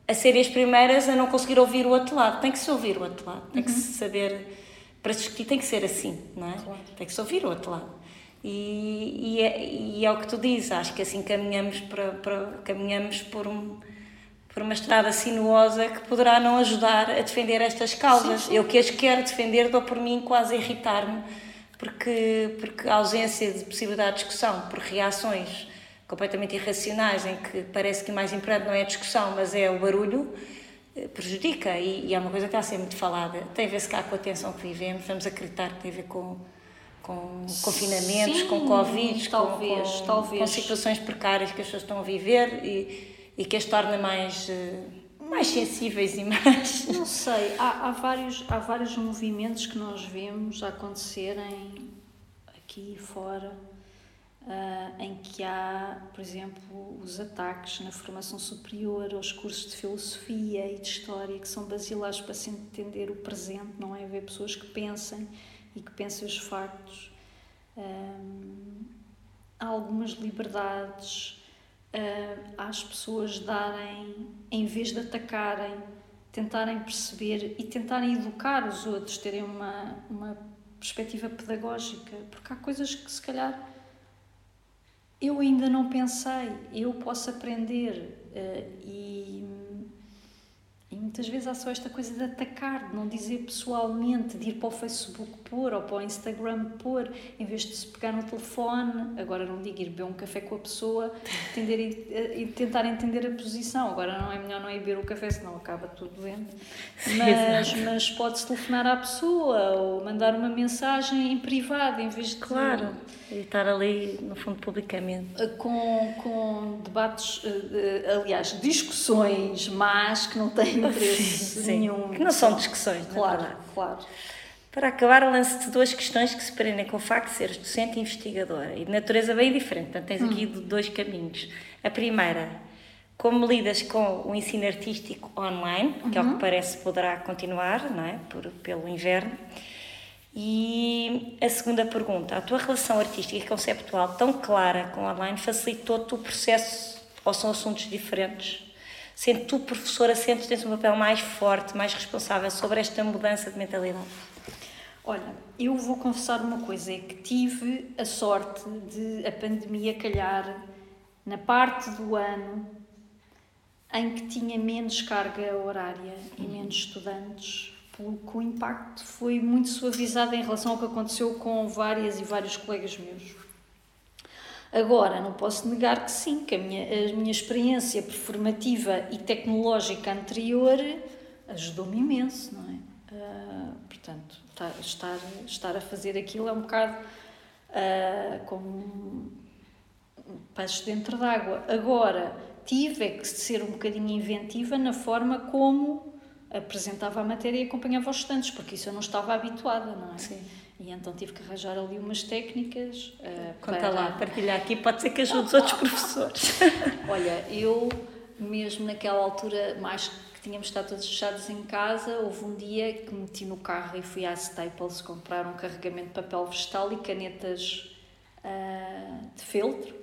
a serem as primeiras a não conseguir ouvir o outro lado. Tem que se ouvir o outro lado, tem que se saber. Para discutir tem que ser assim, não é? Claro. Tem que se ouvir o outro lado. E, e, é, e é o que tu dizes, acho que assim caminhamos, para, para, caminhamos por um por uma estrada sinuosa que poderá não ajudar a defender estas causas. Sim, sim. Eu que as quero defender dou por mim quase a irritar-me, porque, porque a ausência de possibilidade de discussão por reações completamente irracionais, em que parece que o mais importante não é a discussão, mas é o barulho, eh, prejudica. E, e é uma coisa que está a ser muito falada. Tem a ver se cá com a tensão que vivemos, vamos acreditar que tem a ver com com confinamentos, Sim, com Covid, talvez, com, com, talvez. com situações precárias que as pessoas estão a viver e, e que as torna mais, eh, mais sensíveis e mais. <laughs> Não sei, há, há, vários, há vários movimentos que nós vemos acontecerem aqui e fora, ah, em que há, por exemplo, os ataques na formação superior, aos cursos de filosofia e de história, que são basilares para se entender o presente, não é? Haver pessoas que pensem e que pensem os factos. Hum, há algumas liberdades uh, às pessoas darem, em vez de atacarem, tentarem perceber e tentarem educar os outros, terem uma, uma perspectiva pedagógica, porque há coisas que se calhar eu ainda não pensei, eu posso aprender uh, e, muitas vezes há só esta coisa de atacar, de não dizer pessoalmente, de ir para o Facebook pôr ou para o Instagram pôr, em vez de se pegar no telefone, agora não digo ir beber um café com a pessoa entender, e, e tentar entender a posição, agora não é melhor não ir beber o café, senão acaba tudo doente, mas, mas pode-se telefonar à pessoa ou mandar uma mensagem em privado, em vez de... Claro, e estar ali, no fundo, publicamente. Com, com debates, aliás, discussões más que não têm <laughs> interesse Sim, nenhum. Que não são discussões, Claro, na verdade. claro. Para acabar, lance-te duas questões que se prendem com o facto de seres docente e investigadora e de natureza bem diferente. Portanto, tens aqui dois caminhos. A primeira, como lidas com o ensino artístico online, que ao que parece poderá continuar, não é? Por, pelo inverno. E a segunda pergunta, a tua relação artística e conceptual tão clara com o online facilitou-te o processo ou são assuntos diferentes? Sendo tu professora, sentes tens um papel mais forte, mais responsável sobre esta mudança de mentalidade? Olha, eu vou confessar uma coisa, é que tive a sorte de a pandemia calhar na parte do ano em que tinha menos carga horária e menos estudantes, porque o impacto foi muito suavizado em relação ao que aconteceu com várias e vários colegas meus. Agora, não posso negar que sim, que a minha, a minha experiência performativa e tecnológica anterior ajudou-me imenso, não é? Uh, portanto, estar, estar a fazer aquilo é um bocado uh, como um peixe dentro d'água. Agora, tive é que ser um bocadinho inventiva na forma como apresentava a matéria e acompanhava os estudantes, porque isso eu não estava habituada, não é? Sim. E então tive que arranjar ali umas técnicas uh, Conta para... lá, partilhar aqui, pode ser que ajude os outros professores. <laughs> Olha, eu mesmo naquela altura, mais que tínhamos estado todos fechados em casa, houve um dia que me meti no carro e fui à Staples comprar um carregamento de papel vegetal e canetas uh, de feltro.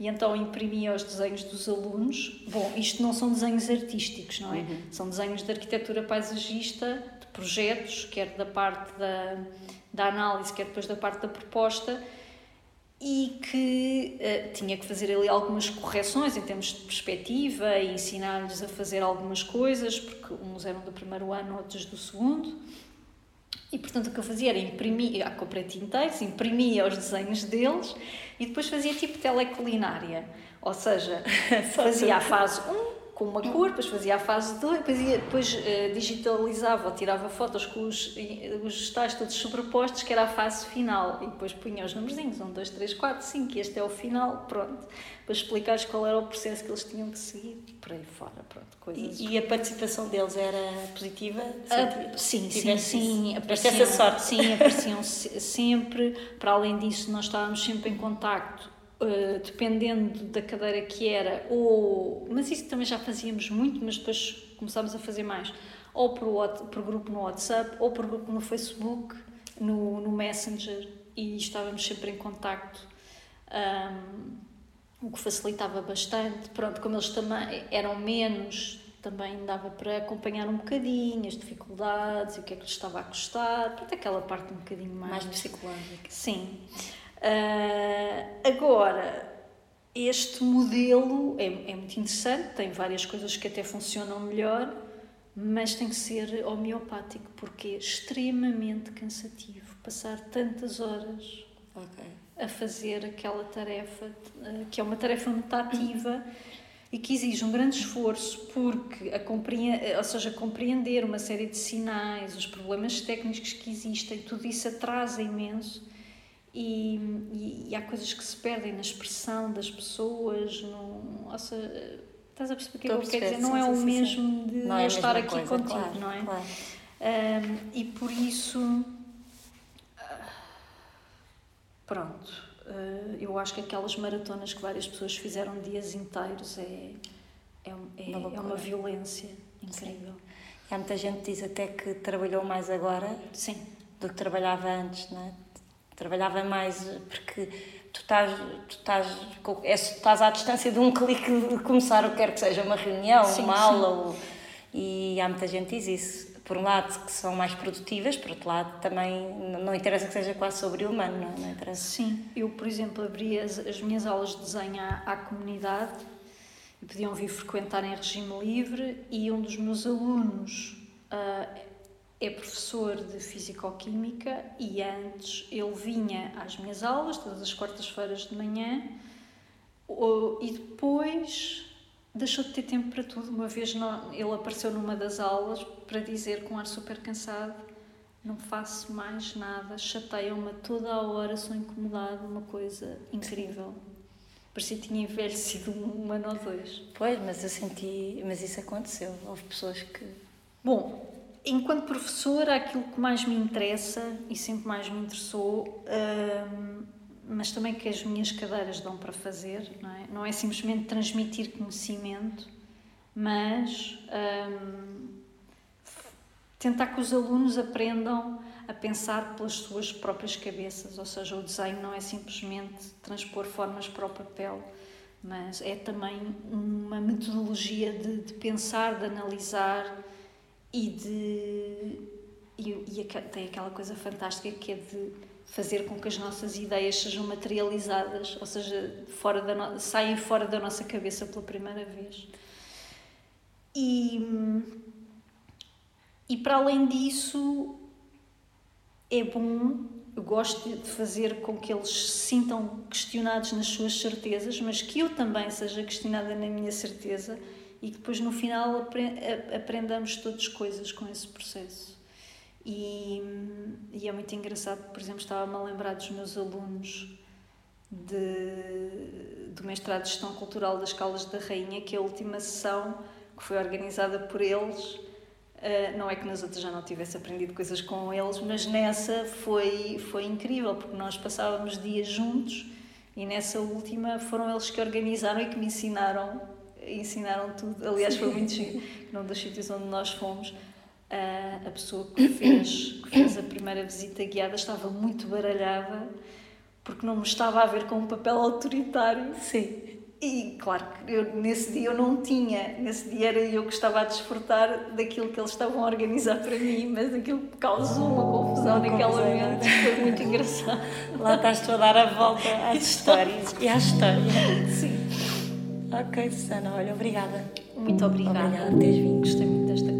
E então imprimia os desenhos dos alunos. Bom, isto não são desenhos artísticos, não é? Uhum. São desenhos de arquitetura paisagista, de projetos, quer da parte da, da análise, quer depois da parte da proposta e que uh, tinha que fazer ali algumas correções em termos de perspectiva e ensinar-lhes a fazer algumas coisas, porque uns eram do primeiro ano, outros do segundo. E portanto o que eu fazia era imprimir, ah, comprei tinteiros, imprimia os desenhos deles e depois fazia tipo teleculinária. Ou seja, <laughs> fazia a fase 1, com uma cor, depois fazia a fase 2, depois, ia, depois uh, digitalizava ou tirava fotos com os, os vegetais todos sobrepostos, que era a fase final, e depois punha os numerozinhos, 1, 2, 3, 4, 5, e este é o final, pronto, para explicar qual era o processo que eles tinham que seguir, por aí fora, pronto, coisas. E, e a participação deles era positiva? Uh, sim, sim, sim, apareciam, essa sorte. sim, apareciam sempre, para além disso nós estávamos sempre em contacto Uh, dependendo da cadeira que era, ou. Mas isso também já fazíamos muito, mas depois começámos a fazer mais. Ou por, por grupo no WhatsApp, ou por grupo no Facebook, no, no Messenger, e estávamos sempre em contacto. Um, o que facilitava bastante. Pronto, como eles também eram menos, também dava para acompanhar um bocadinho as dificuldades e o que é que lhes estava a custar. Pronto, aquela parte um bocadinho mais. Mais psicológica. Sim. Uh, agora, este modelo é, é muito interessante, tem várias coisas que até funcionam melhor, mas tem que ser homeopático porque é extremamente cansativo passar tantas horas okay. a fazer aquela tarefa ah, que é uma tarefa muito ativa e que exige um grande esforço porque a compreender, ou seja, compreender uma série de sinais, os problemas técnicos que existem, tudo isso atrasa imenso e, e, e, há coisas que se perdem na expressão das pessoas, no, ou seja, estás a perceber o que é eu quero dizer? Não é o mesmo de não é estar aqui coisa, contigo, claro, não é? Claro. Um, e por isso, pronto, uh, eu acho que aquelas maratonas que várias pessoas fizeram dias inteiros é, é, é, uma, é uma violência incrível. Sim. E há muita gente que diz até que trabalhou mais agora Sim. do que trabalhava antes, não é? Trabalhava mais porque tu estás, tu estás, é, estás à distância de um clique de começar o que quer que seja, uma reunião, sim, uma sim. aula. Ou, e há muita gente que diz isso. Por um lado, que são mais produtivas, por outro lado, também não interessa que seja quase sobre o humano, não, não interessa. Sim, eu, por exemplo, abri as, as minhas aulas de desenho à, à comunidade e podiam vir frequentar em regime livre e um dos meus alunos. Uh, é professor de Físico-Química e antes ele vinha às minhas aulas, todas as quartas-feiras de manhã, e depois deixou de ter tempo para tudo. Uma vez ele apareceu numa das aulas para dizer com ar super cansado: Não faço mais nada, chateia-me toda a hora, sou incomodado, uma coisa incrível. Parecia que tinha envelhecido um ano ou dois. Pois, mas eu senti. Mas isso aconteceu. Houve pessoas que. Bom, enquanto professora, aquilo que mais me interessa e sempre mais me interessou, hum, mas também que as minhas cadeiras dão para fazer, não é, não é simplesmente transmitir conhecimento, mas hum, tentar que os alunos aprendam a pensar pelas suas próprias cabeças, ou seja, o desenho não é simplesmente transpor formas para o papel, mas é também uma metodologia de, de pensar, de analisar e de e, e tem aquela coisa fantástica que é de fazer com que as nossas ideias sejam materializadas, ou seja, fora da no... saem fora da nossa cabeça pela primeira vez. E, e para além disso, é bom, eu gosto de fazer com que eles se sintam questionados nas suas certezas, mas que eu também seja questionada na minha certeza e que depois no final aprendamos todas coisas com esse processo. E, e é muito engraçado, por exemplo, estava-me a lembrar dos meus alunos de, do mestrado de Gestão Cultural das Caldas da Rainha, que a última sessão que foi organizada por eles. Uh, não é que nas outras já não tivesse aprendido coisas com eles, mas nessa foi, foi incrível, porque nós passávamos dias juntos e nessa última foram eles que organizaram e que me ensinaram ensinaram tudo. Aliás, foi muito giro. Num dos sítios onde nós fomos, a pessoa que fez, que fez a primeira visita guiada estava muito baralhada porque não me estava a ver com um papel autoritário. Sim. E claro que eu, nesse dia eu não tinha, nesse dia era eu que estava a desfrutar daquilo que eles estavam a organizar para mim, mas aquilo causou uma confusão uma naquele momento, foi muito engraçado. Lá estás tu a dar a volta às <laughs> histórias e à história. Sim. Ok, Susana, olha, obrigada. Muito obrigada. Obrigada por teres vindo. Gostei muito desta